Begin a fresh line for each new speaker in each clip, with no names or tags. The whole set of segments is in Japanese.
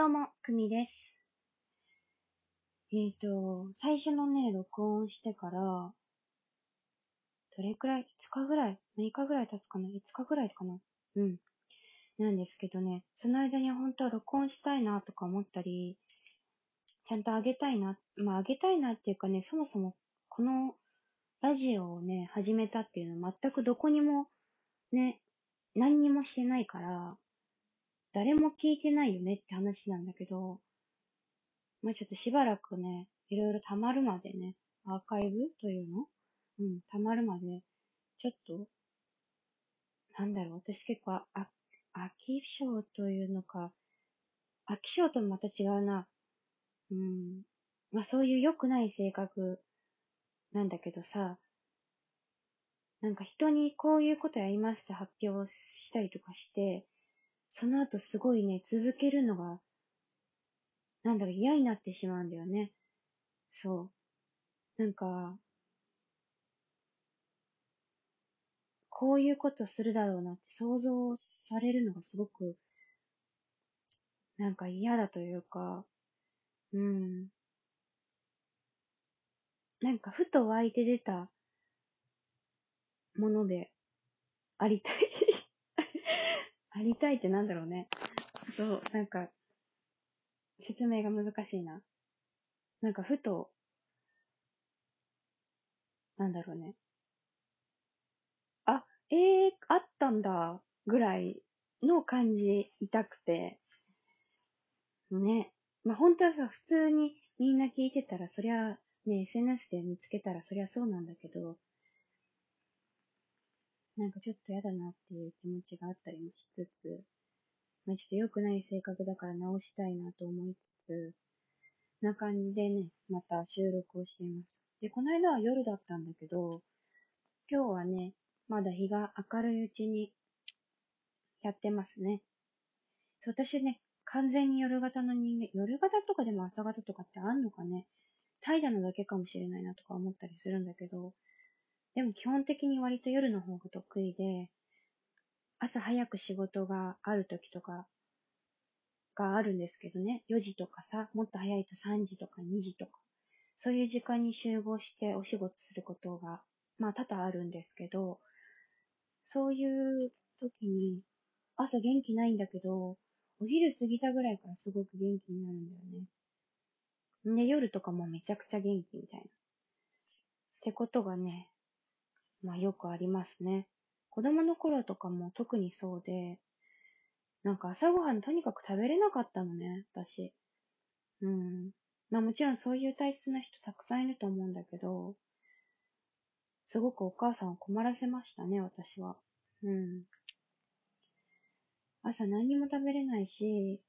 どうも、くみです。えっ、と、最初のね、録音してから、どれくらい ?5 日ぐらい ?6 日ぐらい経つかな ?5 日ぐらいかな？うん。なんですけどね、その間に本当は録音したいなとか思ったり、ちゃんと上げたいな、まあ上げたいなっていうかね、そもそもこのラジオをね、始めたっていうのは全くどこにもね、何にもしてないから、誰も聞いてないよねって話なんだけど、まあちょっとしばらくね、いろいろ溜まるまでね、アーカイブというの？うん、溜まるまで、ちょっと、なんだろう、私結構、あ、飽き性というのか、飽き性ともまた違うな。うん。まあそういう良くない性格なんだけどさ、なんか人にこういうことやりますって発表したりとかして、その後すごいね、続けるのが、なんだろう、嫌になってしまうんだよね。そう。なんか、こういうことするだろうなって想像されるのがすごく、なんか嫌だというか、うん。なんかふと湧いて出たものでありたい。ありたいってなんだろうね。そう、なんか、説明が難しいな。なんかふと、なんだろうね。あ、えー、あったんだ、ぐらいの感じ痛くて。ね。まあ、本当はさ、普通にみんな聞いてたら、そりゃ、ね、SNS で見つけたらそりゃそうなんだけど、なんかちょっと嫌だなっていう気持ちがあったりもしつつ、まあ、ちょっと良くない性格だから直したいなと思いつつ、な感じでね、また収録をしています。で、この間は夜だったんだけど、今日はね、まだ日が明るいうちにやってますね。そう、私ね、完全に夜型の人間、夜型とかでも朝型とかってあんのかね怠惰なだけかもしれないなとか思ったりするんだけど、でも基本的に割と夜の方が得意で、朝早く仕事がある時とかがあるんですけどね、4時とかさ、もっと早いと3時とか2時とか、そういう時間に集合してお仕事することが、まあ多々あるんですけど、そういう時に、朝元気ないんだけど、お昼過ぎたぐらいからすごく元気になるんだよね。で、夜とかもめちゃくちゃ元気みたいな。ってことがね、まあよくありますね。子供の頃とかも特にそうで、なんか朝ごはんとにかく食べれなかったのね、私。うん。まあもちろんそういう体質な人たくさんいると思うんだけど、すごくお母さんを困らせましたね、私は。うん。朝何にも食べれないし、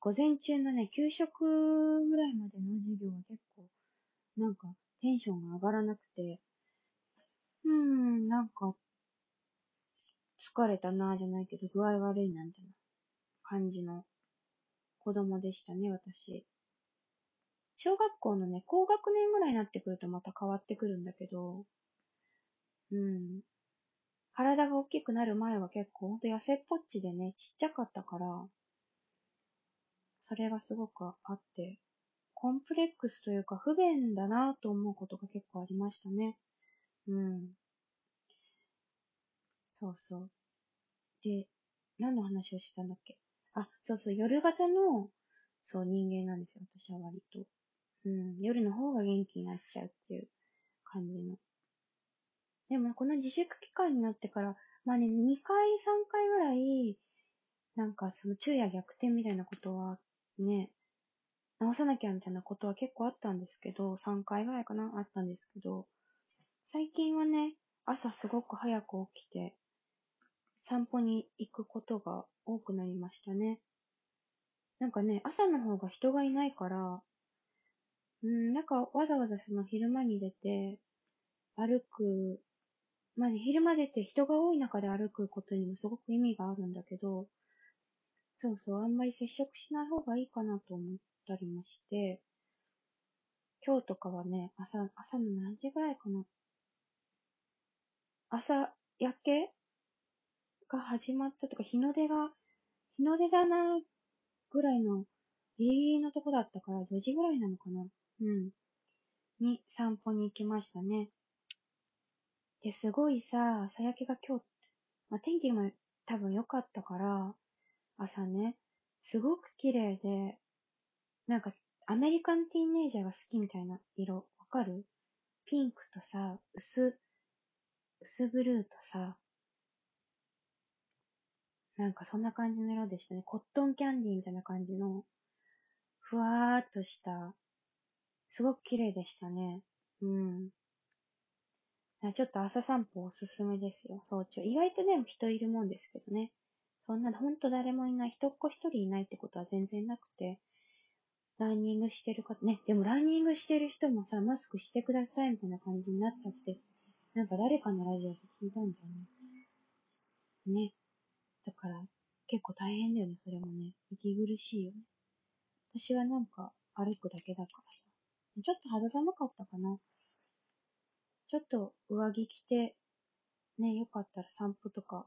午前中のね、給食ぐらいまでの授業は結構、なんかテンションが上がらなくて、うーん、なんか、疲れたなぁじゃないけど、具合悪いなんてな感じの子供でしたね、私。小学校のね、高学年ぐらいになってくるとまた変わってくるんだけど、うん。体が大きくなる前は結構ほんと痩せっぽっちでね、ちっちゃかったから、それがすごくあって、コンプレックスというか不便だなぁと思うことが結構ありましたね。うん。そうそう。で、何の話をしたんだっけ？あ、そうそう、夜型の、そう、人間なんですよ、私は割と。うん、夜の方が元気になっちゃうっていう感じの。でも、この自粛期間になってから、まあね、2回、3回ぐらい、なんかその昼夜逆転みたいなことは、ね、直さなきゃみたいなことは結構あったんですけど、3回ぐらいかなあったんですけど、最近はね、朝すごく早く起きて、散歩に行くことが多くなりましたね。なんかね、朝の方が人がいないから、うん、なんかわざわざその昼間に出て、歩く、まあね、昼間出て人が多い中で歩くことにもすごく意味があるんだけど、そうそう、あんまり接触しない方がいいかなと思ったりもして、今日とかはね、朝、朝の何時ぐらいかな。朝焼け？が始まったとか、日の出が、日の出だなぐらいのギリギリのとこだったから4時ぐらいなのかな？うん。に散歩に行きましたね。で、すごいさ、朝焼けが今日、まあ、天気も多分良かったから、朝ね、すごく綺麗で、なんかアメリカンティーンネイジャーが好きみたいな色、わかる？ピンクとさ、薄、薄ブルーとさ、なんかそんな感じの色でしたね。コットンキャンディーみたいな感じの、ふわーっとした、すごく綺麗でしたね。うん。ちょっと朝散歩おすすめですよ、早朝。意外とでも人いるもんですけどね。そんな、ほんと誰もいない、人っ子一人いないってことは全然なくて、ランニングしてる方、ね、でもランニングしてる人もさ、マスクしてくださいみたいな感じになったって、なんか誰かのラジオで聞いたんだよね。ね。だから、結構大変だよね、それもね。息苦しいよね。私はなんか歩くだけだからさ。ちょっと肌寒かったかな。ちょっと上着着て、ね、よかったら散歩とか、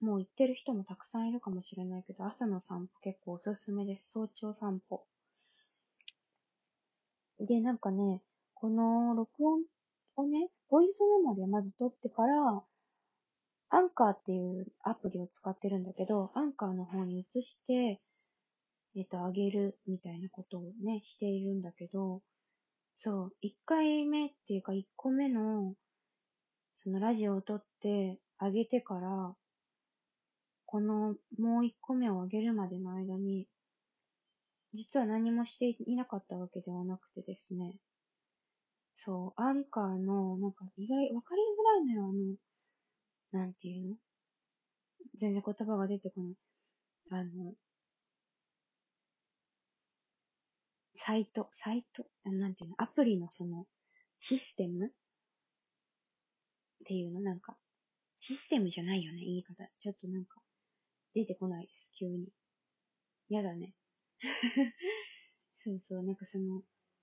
もう行ってる人もたくさんいるかもしれないけど、朝の散歩結構おすすめです。早朝散歩。で、なんかね、この録音をね、ボイスメモでまず撮ってから、アンカーっていうアプリを使ってるんだけど、アンカーの方に移して、えっと、あげるみたいなことをね、しているんだけど、そう、1回目っていうか1個目の、そのラジオを撮ってあげてから、このもう1個目をあげるまでの間に、実は何もしていなかったわけではなくてですね、そう、アンカーの、なんか意外、わかりづらいのよ、あの、なんていうの？全然言葉が出てこない。あの、サイト、サイト、なんていうの？アプリのその、システム？っていうの？なんか、システムじゃないよね、言い方。ちょっとなんか、出てこないです、急に。やだね。そうそう、なんかその、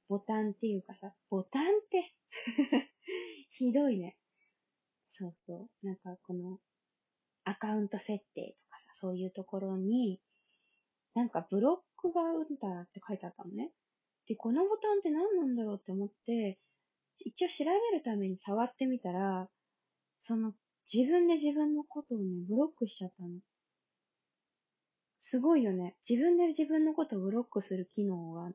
ボタンっていうかさ、ボタンって？ひどいね。そうそう。なんかこの、アカウント設定とかさ、そういうところに、なんかブロックがうんたらって書いてあったのね。で、このボタンって何なんだろうって思って、一応調べるために触ってみたら、その、自分で自分のことをね、ブロックしちゃったの。すごいよね。自分で自分のことをブロックする機能が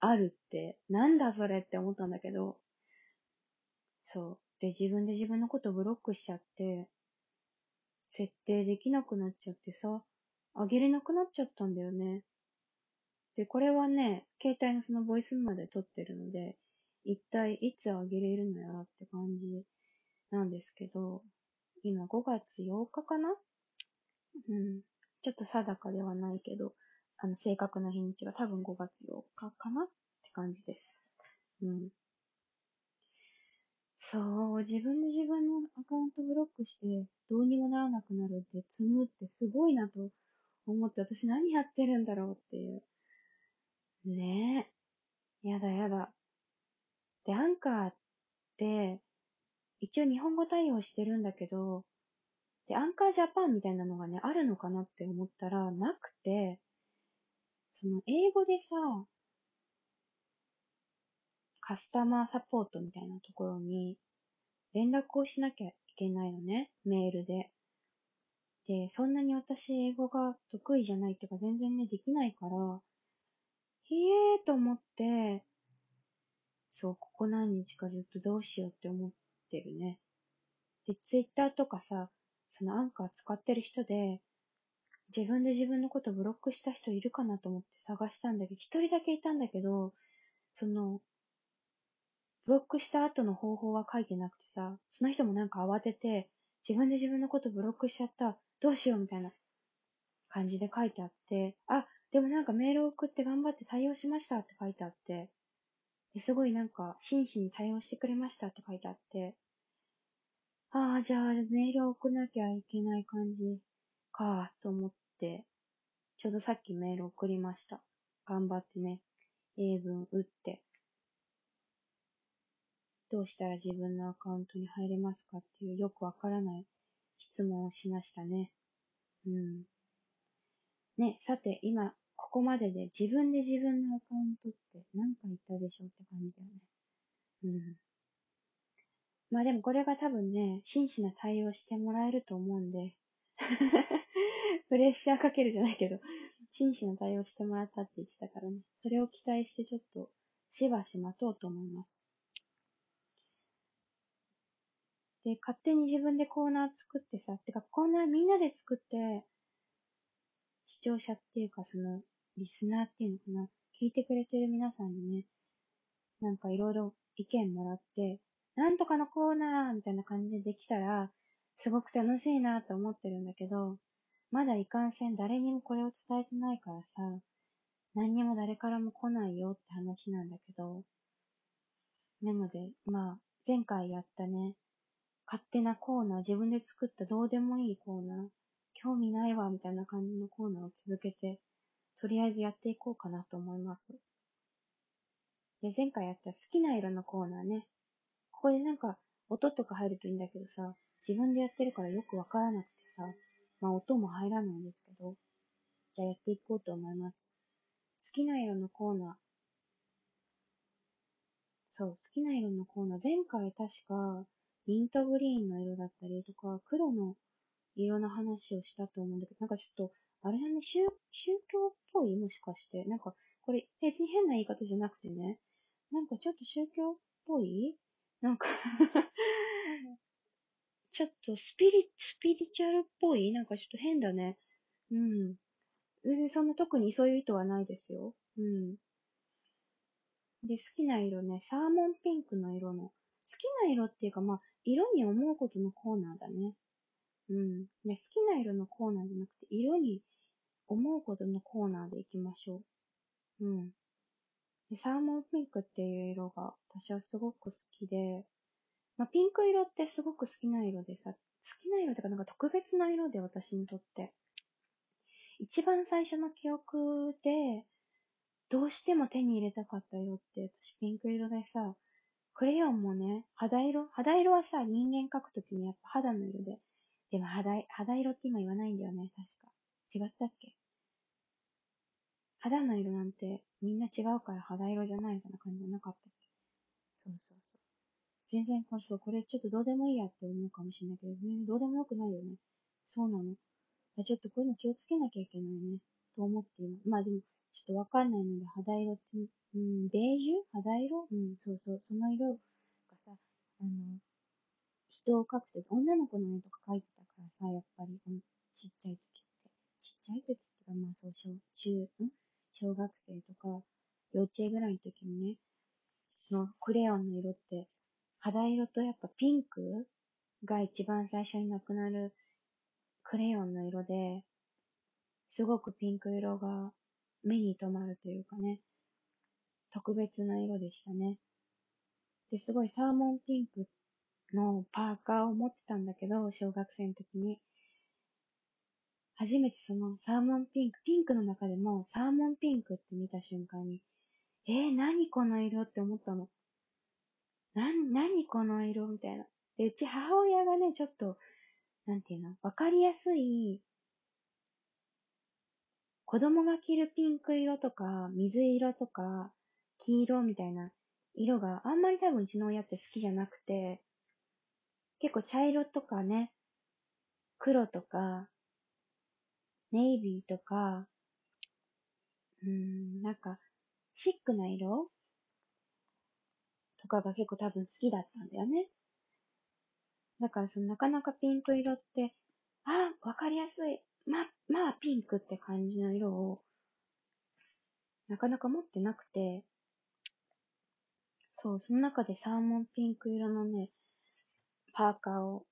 あるって、なんだそれって思ったんだけど、そう。で、自分で自分のことブロックしちゃって、設定できなくなっちゃってさ、あげれなくなっちゃったんだよね。で、これはね、携帯のそのボイスまで撮ってるので、一体いつあげれるのやらって感じなんですけど、今5月8日かな？うん。ちょっと定かではないけど、あの、正確な日にちが多分5月8日かなって感じです。うん。そう、自分で自分のアカウントブロックして、どうにもならなくなるって積むってすごいなと思って、私何やってるんだろうっていう。ねえ。やだやだ。で、アンカーって、一応日本語対応してるんだけど、で、アンカージャパンみたいなのがね、あるのかなって思ったら、なくて、その、英語でさ、カスタマーサポートみたいなところに、連絡をしなきゃいけないのね、メールで。で、そんなに私、英語が得意じゃないっていうか、全然ね、できないから、ひえーと思って、そう、ここ何日かずっとどうしようって思ってるね。で、ツイッターとかさ、そのアンカー使ってる人で、自分で自分のことブロックした人いるかなと思って探したんだけど、一人だけいたんだけど、その、ブロックした後の方法は書いてなくてさ、その人もなんか慌てて、自分で自分のことブロックしちゃった、どうしようみたいな感じで書いてあって、あ、でもなんかメール送って頑張って対応しましたって書いてあって、すごいなんか真摯に対応してくれましたって書いてあって、ああ、じゃあメールを送らなきゃいけない感じかと思って、ちょうどさっきメール送りました。頑張ってね、英文打って。どうしたら自分のアカウントに入れますかっていうよくわからない質問をしましたね。うん。ね、さて今ここまでで自分で自分のアカウントって何か言ったでしょって感じだよね。うん。まあでもこれが多分ね、真摯な対応してもらえると思うんで プレッシャーかけるじゃないけど、真摯な対応してもらったって言ってたからね。それを期待してちょっと、しばし待とうと思います。で、勝手に自分でコーナー作ってさ、てかコーナーみんなで作って、視聴者っていうかその、リスナーっていうのかな、聞いてくれてる皆さんにね、なんかいろいろ意見もらって、なんとかのコーナーみたいな感じでできたら、すごく楽しいなと思ってるんだけど、まだいかんせん誰にもこれを伝えてないからさ、何にも誰からも来ないよって話なんだけど、なので、まあ、前回やったね、勝手なコーナー、自分で作ったどうでもいいコーナー、興味ないわ、みたいな感じのコーナーを続けて、とりあえずやっていこうかなと思います。で、前回やった好きな色のコーナーね。ここでなんか、音とか入るといいんだけどさ、自分でやってるからよくわからなくてさ、まあ音も入らないんですけど、じゃあやっていこうと思います。好きな色のコーナー。そう、好きな色のコーナー。前回確か、ミントグリーンの色だったりとか、黒の色の話をしたと思うんだけど、なんかちょっと、あれだね、宗宗教っぽい？もしかして。なんか、これ別に変な言い方じゃなくてね、なんかちょっと宗教っぽい？なんか ちょっとスピリ、スピリチュアルっぽい？なんかちょっと変だね。うん。全然そんな特にそういう意図はないですよ。うん。で、好きな色ね、サーモンピンクの色の。好きな色っていうか、まあ、色に思うことのコーナーだね。うん。で、好きな色のコーナーじゃなくて、色に思うことのコーナーでいきましょう。うん。で、サーモンピンクっていう色が私はすごく好きで、まあ、ピンク色ってすごく好きな色でさ、好きな色ってかなんか特別な色で私にとって。一番最初の記憶で、どうしても手に入れたかった色って私ピンク色でさ、クレヨンもね、肌色肌色はさ、人間描くときにやっぱ肌の色で。でも肌、肌色って今言わないんだよね、確か。違ったっけ？肌の色なんてみんな違うから肌色じゃないみたいな感じじゃなかったっけ？そうそうそう。全然これ、これちょっとどうでもいいやって思うかもしれないけど、全然どうでもよくないよね。そうなの。ちょっとこういうの気をつけなきゃいけないね。と思っています。まあでも、ちょっとわかんないので、肌色って、うん、ベージュ？肌色？うん、そうそう、その色がさ、あの、人を描くとき、女の子の絵とか描いてたからさ、やっぱり、うん、ちっちゃい時って。ちっちゃい時ってか、まあそう、小、中、ん？小学生とか、幼稚園ぐらいの時にね、のクレヨンの色って肌色とやっぱピンクが一番最初になくなるクレヨンの色で、すごくピンク色が目に留まるというかね、特別な色でしたね。で、すごいサーモンピンクのパーカーを持ってたんだけど、小学生の時に。初めてそのサーモンピンク、ピンクの中でもサーモンピンクって見た瞬間に、えー、何この色って思ったの。な、何この色みたいな。で、うち母親がね、ちょっと、なんていうの、わかりやすい、子供が着るピンク色とか、水色とか、黄色みたいな色があんまり多分うちの親って好きじゃなくて、結構茶色とかね、黒とか、ネイビーとか、うーん、なんか、シックな色とかが結構多分好きだったんだよね。だからそのなかなかピンク色って、ああ、わかりやすい。ま、まあピンクって感じの色を、なかなか持ってなくて、そう、その中でサーモンピンク色のね、パーカーを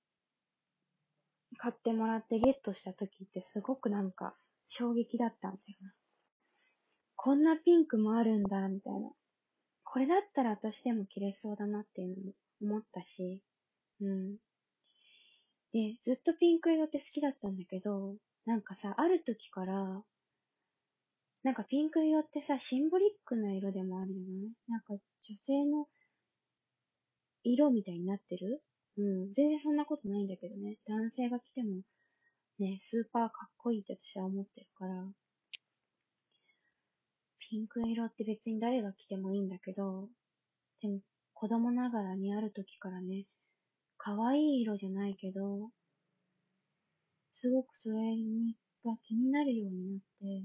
買ってもらってゲットした時ってすごくなんか衝撃だったんだよな。こんなピンクもあるんだ、みたいな。これだったら私でも着れそうだなっていうのも思ったし、うん。で、ずっとピンク色って好きだったんだけど、なんかさ、ある時から、なんかピンク色ってさ、シンボリックな色でもあるよね。なんか女性の色みたいになってる？うん。全然そんなことないんだけどね。男性が着ても、ね、スーパーかっこいいって私は思ってるから。ピンク色って別に誰が着てもいいんだけど、でも子供ながらにある時からね、可愛い色じゃないけど、すごくそれにが気になるようになって、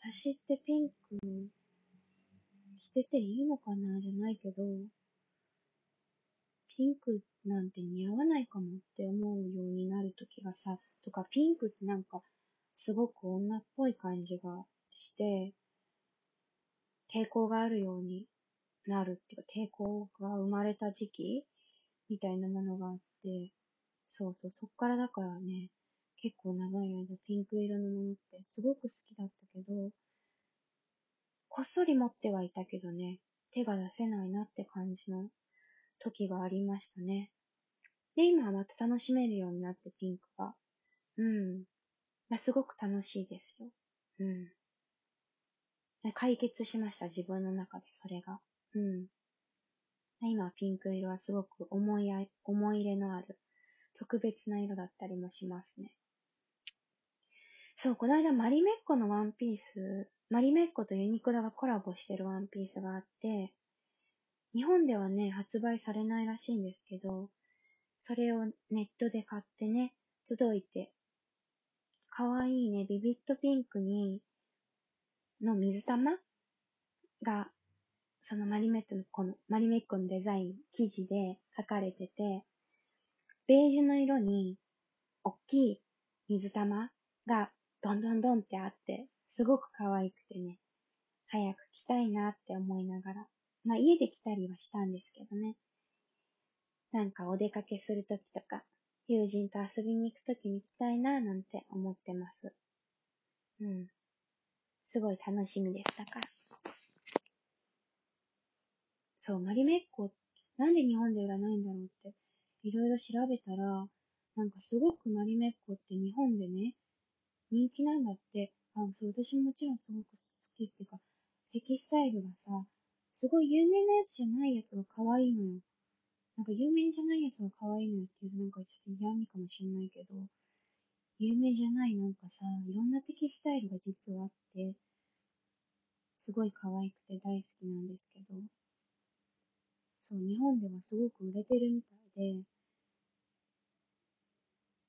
私ってピンク着てていいのかな？じゃないけど、ピンクなんて似合わないかもって思うようになる時がさ、とかピンクってなんかすごく女っぽい感じがして、抵抗があるようになるっていうか、抵抗が生まれた時期みたいなものがあって、そうそう、そっからだからね、結構長い間ピンク色のものってすごく好きだったけど、こっそり持ってはいたけどね、手が出せないなって感じの時がありましたね。で、今はまた楽しめるようになってピンクが。うんま。すごく楽しいですよ。うん。解決しました、自分の中で、それが。うん。今、ピンク色はすごく思いい、思い入れのある、特別な色だったりもしますね。そう、この間、マリメッコのワンピース、マリメッコとユニクロがコラボしてるワンピースがあって、日本ではね、発売されないらしいんですけど、それをネットで買ってね、届いて、かわいいね、ビビットピンクに、の水玉？が、そのマリメットの、この、マリメッコのデザイン、生地で書かれてて、ベージュの色に、おっきい水玉がどんどんどんってあって、すごく可愛くてね、早く着たいなって思いながら、まあ家で着たりはしたんですけどね。なんかお出かけするときとか、友人と遊びに行くときに着たいななんて思ってます。うん。すごい楽しみでしたか？ら。そう、マリメッコ、なんで日本で売らないんだろうって、いろいろ調べたら、なんかすごくマリメッコって日本でね、人気なんだって、あ、そう、私ももちろんすごく好きっていうか、テキスタイルがさ、すごい有名なやつじゃないやつが可愛いのよ。なんか有名じゃないやつが可愛いのよっていうとなんかちょっと嫌味かもしんないけど、有名じゃないなんかさ、いろんなテキスタイルが実はあって、すごい可愛くて大好きなんですけど、そう、日本ではすごく売れてるみたいで、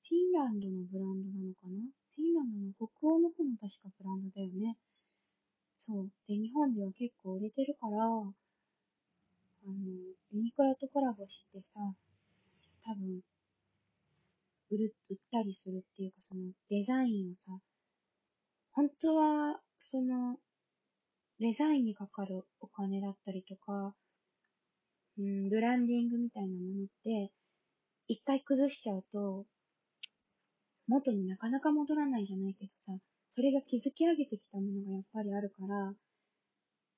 フィンランドのブランドなのかな？フィンランドの北欧の方の確かブランドだよね。そう。で、日本では結構売れてるから、あの、ユニクロとコラボしてさ、多分、売る、売ったりするっていうか、そのデザインをさ、本当は、その、デザインにかかるお金だったりとか、うん、ブランディングみたいなものって、一回崩しちゃうと、元になかなか戻らないじゃないけどさ、それが築き上げてきたものがやっぱりあるから、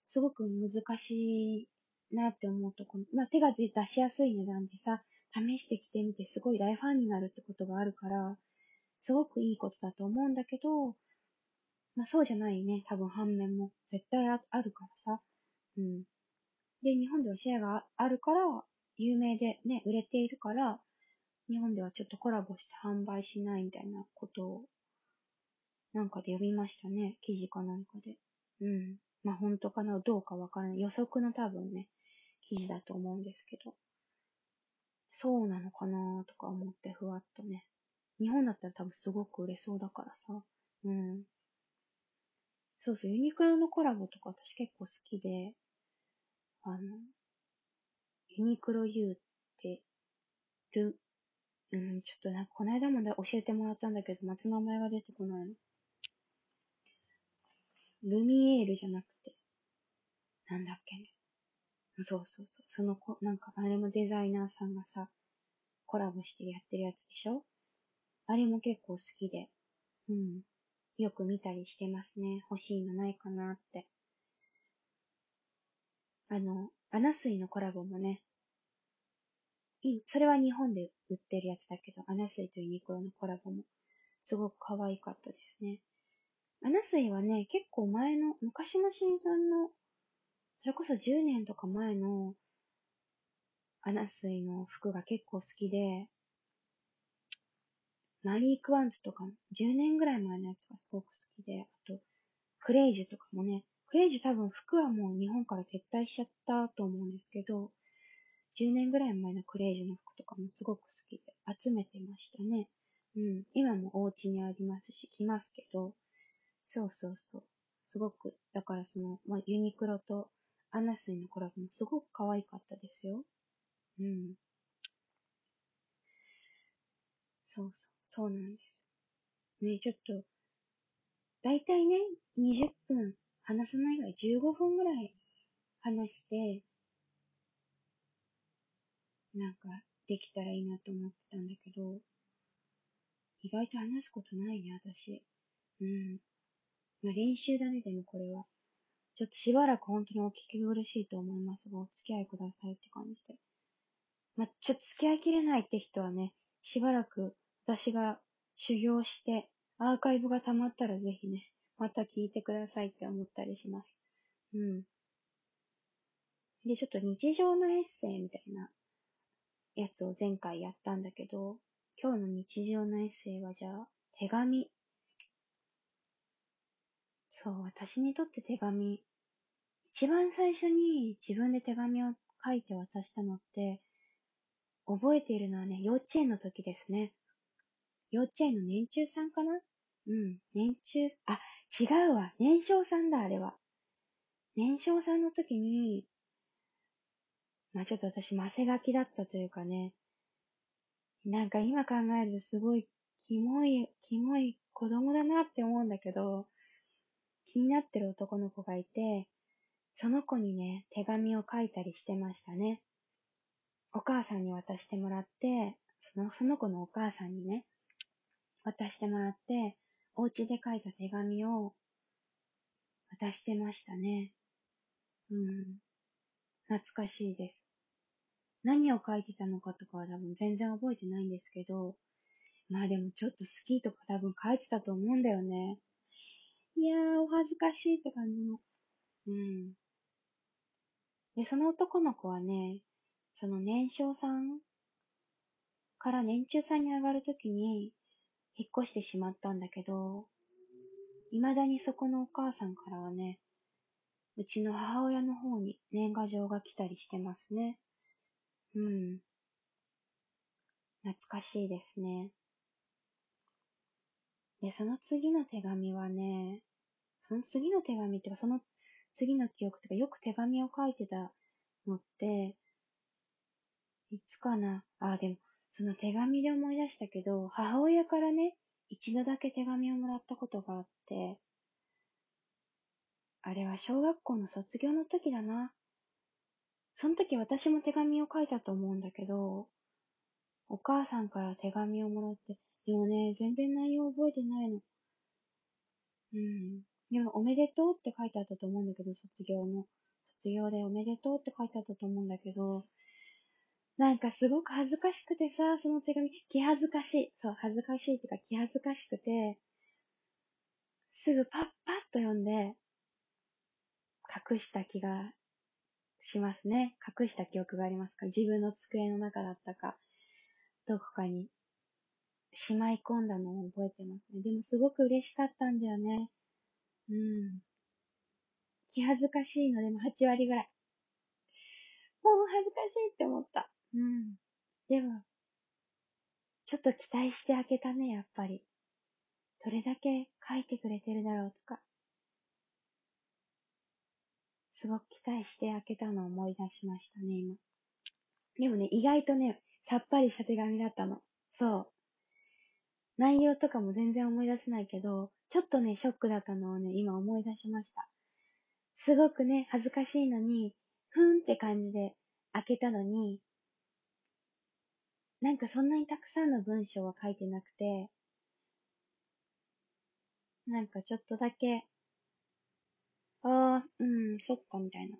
すごく難しいなって思うとこ、まあ、手が出しやすい値段でさ、試してきてみてすごい大ファンになるってことがあるから、すごくいいことだと思うんだけど、まあそうじゃないね、多分反面も絶対あるからさ。うん。で、日本ではシェアがあるから、有名でね、売れているから、日本ではちょっとコラボして販売しないみたいなことを、なんかで読みましたね。記事かなんかで。うん。まあ本当かなどうかわからない。予測の多分ね、記事だと思うんですけど。そうなのかなとか思ってふわっとね。日本だったら多分すごく売れそうだからさ。うん。そうそう、ユニクロのコラボとか私結構好きで、あの、ユニクロ U って、る、うん、ちょっとなんかこの間も教えてもらったんだけど、また名前が出てこないの。ルミエールじゃなくて、なんだっけね。そうそうそう。その子、なんか、あれもデザイナーさんがさ、コラボしてやってるやつでしょ？あれも結構好きで。うん。よく見たりしてますね。欲しいのないかなって。あの、アナスイのコラボもね、それは日本で売ってるやつだけど、アナスイとユニクロのコラボも、すごく可愛かったですね。アナスイはね、結構前の、昔のシーズンのそれこそ10年とか前のアナスイの服が結構好きで、マリー・クワンツとか10年ぐらい前のやつがすごく好きで、あと、クレイジュとかもね、クレイジュ多分服はもう日本から撤退しちゃったと思うんですけど、10年ぐらい前のクレイジュの服とかもすごく好きで集めてましたね。うん。今もお家にありますし、着ますけど、そうそうそう。すごく、だからその、まあ、ユニクロとアナスイのコラボもすごく可愛かったですよ。うん。そうそう、そうなんです。ね、ちょっと、だいたいね、20分話さないぐらい、15分ぐらい話して、なんか、できたらいいなと思ってたんだけど、意外と話すことないね、私。うん。まあ、練習だね、でもこれは。ちょっとしばらく本当にお聞き苦しいと思いますが、お付き合いくださいって感じで。まあ、ちょっと付き合いきれないって人はね、しばらく私が修行して、アーカイブが溜まったらぜひね、また聞いてくださいって思ったりします。うん。で、ちょっと日常のエッセイみたいなやつを前回やったんだけど、今日の日常のエッセイはじゃあ、手紙。そう、私にとって手紙。一番最初に自分で手紙を書いて渡したのって、覚えているのはね、幼稚園の時ですね。幼稚園の年中さんかな？うん、年中、あ、違うわ。年少さんだ、あれは。年少さんの時に、まあちょっと私、マセガキだったというかね、なんか今考えるとすごい、キモい、キモい子供だなって思うんだけど、気になってる男の子がいて、その子にね、手紙を書いたりしてましたね。お母さんに渡してもらって、その、その子のお母さんにね、渡してもらって、お家で書いた手紙を渡してましたね。うん。懐かしいです。何を書いてたのかとかは多分全然覚えてないんですけど、まあでもちょっと好きとか多分書いてたと思うんだよね。いやー、お恥ずかしいって感じの。うん。で、その男の子はね、その年少さんから年中さんに上がるときに、引っ越してしまったんだけど、未だにそこのお母さんからはね、うちの母親の方に年賀状が来たりしてますね。うん。懐かしいですね。で、その次の手紙はね、その次の手紙っていうか、その次の記憶っていうか、よく手紙を書いてたのって、いつかなあ、でも、その手紙で思い出したけど、母親からね、一度だけ手紙をもらったことがあって、あれは小学校の卒業の時だな。その時私も手紙を書いたと思うんだけど、お母さんから手紙をもらって、でもね、全然内容覚えてないの。うん。でも、おめでとうって書いてあったと思うんだけど、卒業の。卒業でおめでとうって書いてあったと思うんだけど、なんかすごく恥ずかしくてさ、その手紙、気恥ずかしい。そう、恥ずかしいっていうか気恥ずかしくて、すぐパッパッと読んで、隠した気がしますね。隠した記憶がありますか？自分の机の中だったか、どこかにしまい込んだのを覚えてますね。でもすごく嬉しかったんだよね。うん。気恥ずかしいのでも8割ぐらい。もう恥ずかしいって思った。うん。でも、ちょっと期待して開けたね、やっぱり。どれだけ書いてくれてるだろうとか。すごく期待して開けたのを思い出しましたね、今。でもね、意外とね、さっぱりした手紙だったの。そう。内容とかも全然思い出せないけど、ちょっとね、ショックだったのをね、今思い出しました。すごくね、恥ずかしいのに、ふーんって感じで開けたのに、なんかそんなにたくさんの文章は書いてなくて、なんかちょっとだけ、ああ、うん、そっか、みたいな。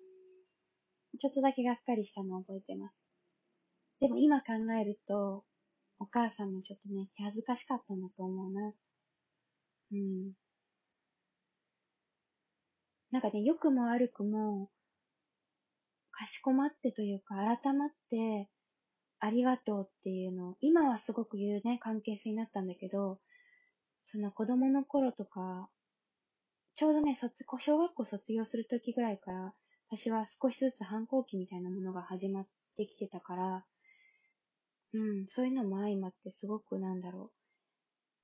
ちょっとだけがっかりしたのを覚えてます。でも今考えると、お母さんもちょっとね、気恥ずかしかったんだと思うな。うん。なんかね、良くも悪くも、かしこまってというか、改まって、ありがとうっていうの、今はすごく言うね、関係性になったんだけど、その子供の頃とか、ちょうどね、卒、小学校卒業する時ぐらいから、私は少しずつ反抗期みたいなものが始まってきてたから、うん、そういうのも相まってすごくなんだろ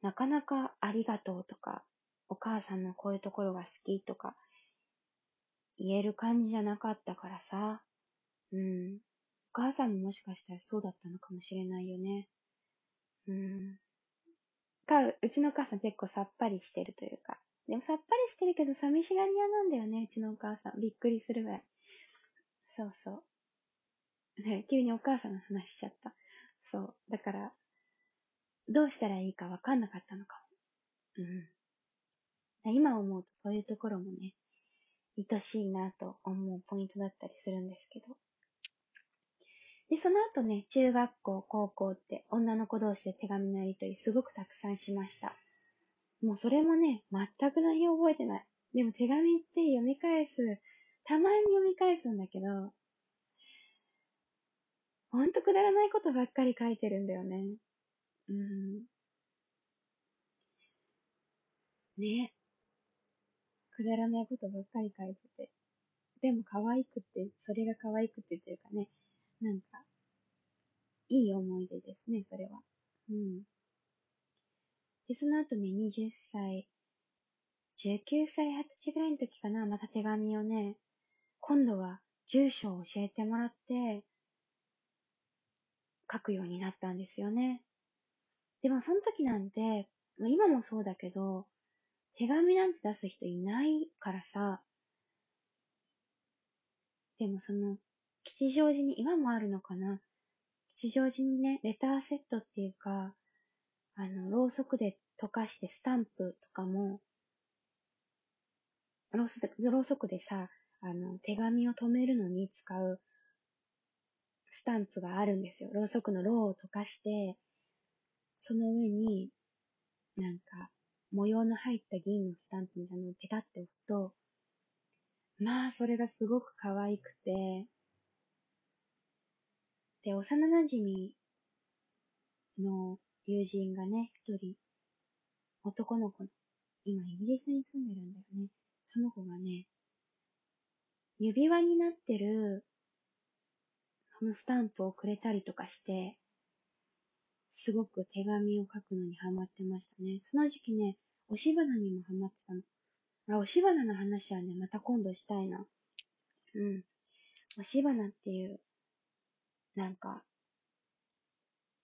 う。なかなかありがとうとか、お母さんのこういうところが好きとか、言える感じじゃなかったからさ。うん。お母さんももしかしたらそうだったのかもしれないよね。うん。か、うちのお母さん結構さっぱりしてるというか。でもさっぱりしてるけど寂しがり屋なんだよね、うちのお母さん。びっくりするぐらい。そうそう。ね、急にお母さんの話しちゃった。そう。だから、どうしたらいいかわかんなかったのかも。うん。今思うとそういうところもね、愛しいなと思うポイントだったりするんですけど。で、その後ね、中学校、高校って女の子同士で手紙のやりとりすごくたくさんしました。もうそれもね、全く内容覚えてない。でも手紙って読み返す、たまに読み返すんだけど、ほんとくだらないことばっかり書いてるんだよね。うん。ね。くだらないことばっかり書いてて。でも可愛くて、それが可愛くてというかね、いい思い出ですね、それは。うん。で、その後ね、20歳、19歳、20歳ぐらいの時かな、また手紙をね、今度は住所を教えてもらって、書くようになったんですよね。でもその時なんて、今もそうだけど、手紙なんて出す人いないからさ、でもその、吉祥寺に、今もあるのかな吉祥寺にね、レターセットっていうか、あの、ろうそくで溶かしてスタンプとかも、ろうそくろうそくでさ、あの、手紙を止めるのに使うスタンプがあるんですよ。ろうそくのろうを溶かして、その上に、なんか、模様の入った銀のスタンプみたいなのをペタって押すと、まあ、それがすごく可愛くて、で、幼馴染の友人がね、一人、男の子、今イギリスに住んでるんだよね。その子がね、指輪になってる、そのスタンプをくれたりとかして、すごく手紙を書くのにハマってましたね。その時期ね、押し花にもハマってたの。あ、押し花の話はね、また今度したいな。うん。押し花っていう、なんか、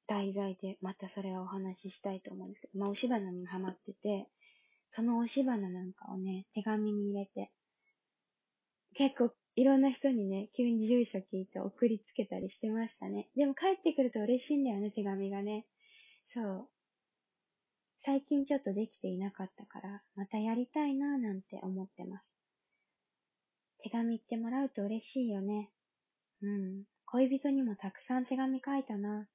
題材でまたそれをお話ししたいと思うんですけど、まあ、押し花にハマってて、その押し花なんかをね、手紙に入れて、結構いろんな人にね、急に住所聞いて送りつけたりしてましたね。でも帰ってくると嬉しいんだよね、手紙がね。そう。最近ちょっとできていなかったから、またやりたいなぁなんて思ってます。手紙ってもらうと嬉しいよね。うん。恋人にもたくさん手紙書いたな。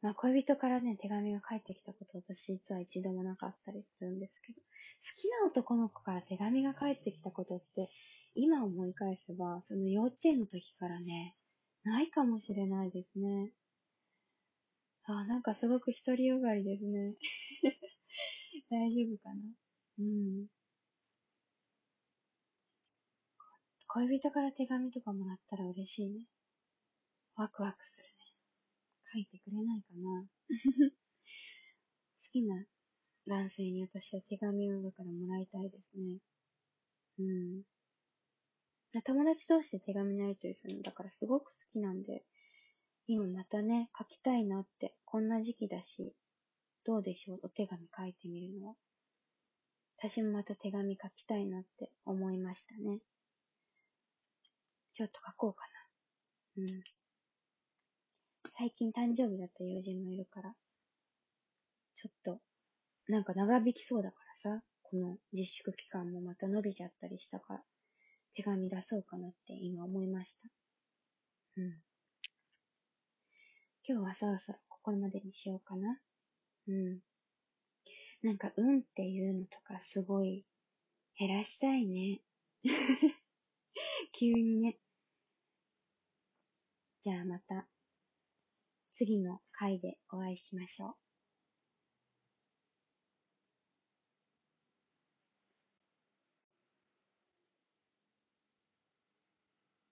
まあ、恋人からね、手紙が返ってきたこと私実は一度もなかったりするんですけど、好きな男の子から手紙が返ってきたことって、今思い返せば、その幼稚園の時からね、ないかもしれないですね。あ、なんかすごく独りよがりですね。大丈夫かな？うん。恋人から手紙とかもらったら嬉しいね。ワクワクするね。書いてくれないかな 好きな男性に私は手紙をだからもらいたいですね。うん。友達同士で手紙のやりとりするのだからすごく好きなんで、今またね、書きたいなって、こんな時期だし、どうでしょう、お手紙書いてみるのは。私もまた手紙書きたいなって思いましたね。ちょっと書こうかな。うん。最近誕生日だった友人もいるから、ちょっと、なんか長引きそうだからさ、この自粛期間もまた伸びちゃったりしたから、手紙出そうかなって今思いました。うん。今日はそろそろここまでにしようかな。うん。なんか、うんっていうのとかすごい減らしたいね。急にね。じゃあまた。次の回でお会いしましょう。